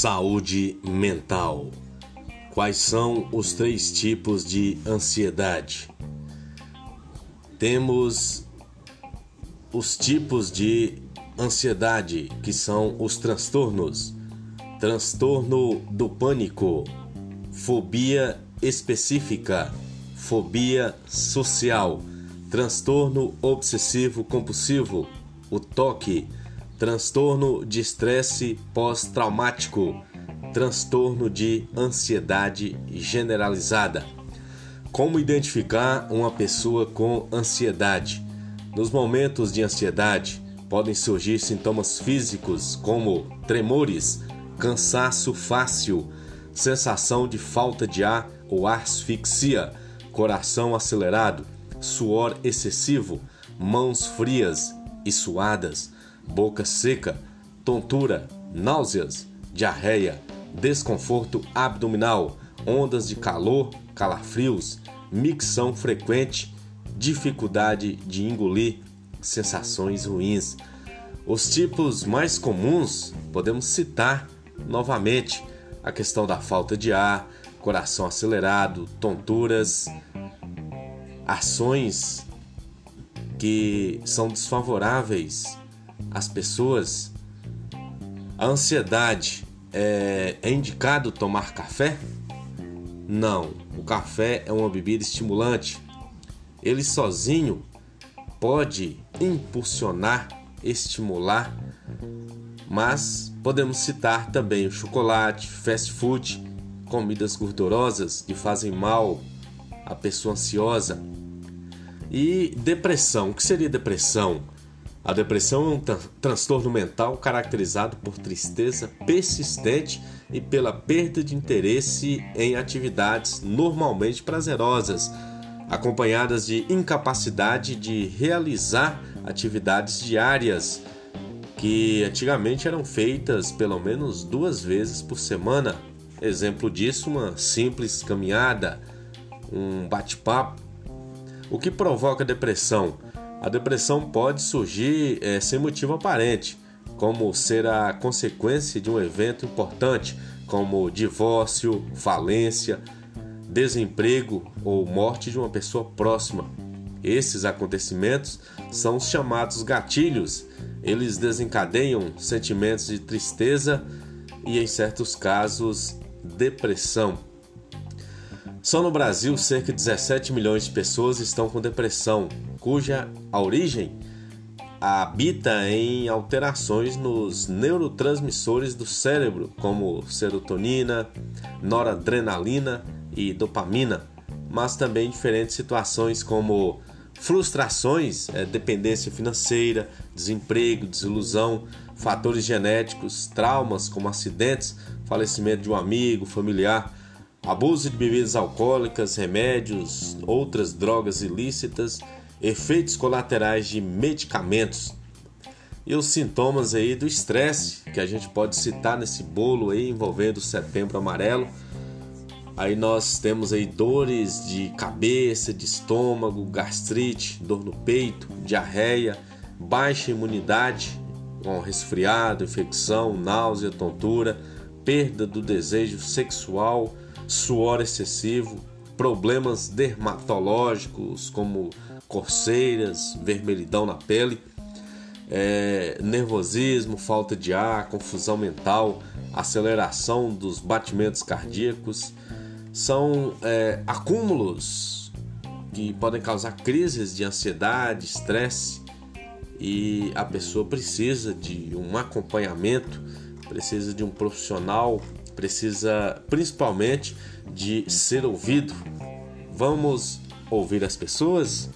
Saúde mental. Quais são os três tipos de ansiedade? Temos os tipos de ansiedade, que são os transtornos: transtorno do pânico, fobia específica, fobia social, transtorno obsessivo compulsivo, o toque transtorno de estresse pós-traumático, transtorno de ansiedade generalizada. Como identificar uma pessoa com ansiedade? Nos momentos de ansiedade, podem surgir sintomas físicos como tremores, cansaço fácil, sensação de falta de ar ou asfixia, coração acelerado, suor excessivo, mãos frias e suadas boca seca, tontura, náuseas, diarreia, desconforto abdominal, ondas de calor, calafrios, micção frequente, dificuldade de engolir, sensações ruins. Os tipos mais comuns podemos citar novamente a questão da falta de ar, coração acelerado, tonturas, ações que são desfavoráveis as pessoas, a ansiedade é, é indicado tomar café? Não, o café é uma bebida estimulante. Ele sozinho pode impulsionar, estimular, mas podemos citar também o chocolate, fast food, comidas gordurosas que fazem mal à pessoa ansiosa. E depressão, o que seria depressão? A depressão é um transtorno mental caracterizado por tristeza persistente e pela perda de interesse em atividades normalmente prazerosas, acompanhadas de incapacidade de realizar atividades diárias que antigamente eram feitas pelo menos duas vezes por semana. Exemplo disso, uma simples caminhada, um bate-papo. O que provoca depressão? A depressão pode surgir é, sem motivo aparente, como ser a consequência de um evento importante, como divórcio, falência, desemprego ou morte de uma pessoa próxima. Esses acontecimentos são os chamados gatilhos. Eles desencadeiam sentimentos de tristeza e, em certos casos, depressão. Só no Brasil, cerca de 17 milhões de pessoas estão com depressão, cuja origem habita em alterações nos neurotransmissores do cérebro, como serotonina, noradrenalina e dopamina, mas também diferentes situações como frustrações, é, dependência financeira, desemprego, desilusão, fatores genéticos, traumas como acidentes, falecimento de um amigo, familiar abuso de bebidas alcoólicas, remédios, outras drogas ilícitas, efeitos colaterais de medicamentos e os sintomas aí do estresse que a gente pode citar nesse bolo aí envolvendo o setembro amarelo. Aí nós temos aí dores de cabeça, de estômago, gastrite, dor no peito, diarreia, baixa imunidade, com resfriado, infecção, náusea, tontura, perda do desejo sexual, suor excessivo, problemas dermatológicos como coceiras, vermelhidão na pele, é, nervosismo, falta de ar, confusão mental, aceleração dos batimentos cardíacos, são é, acúmulos que podem causar crises de ansiedade, estresse e a pessoa precisa de um acompanhamento, precisa de um profissional precisa principalmente de ser ouvido. Vamos ouvir as pessoas?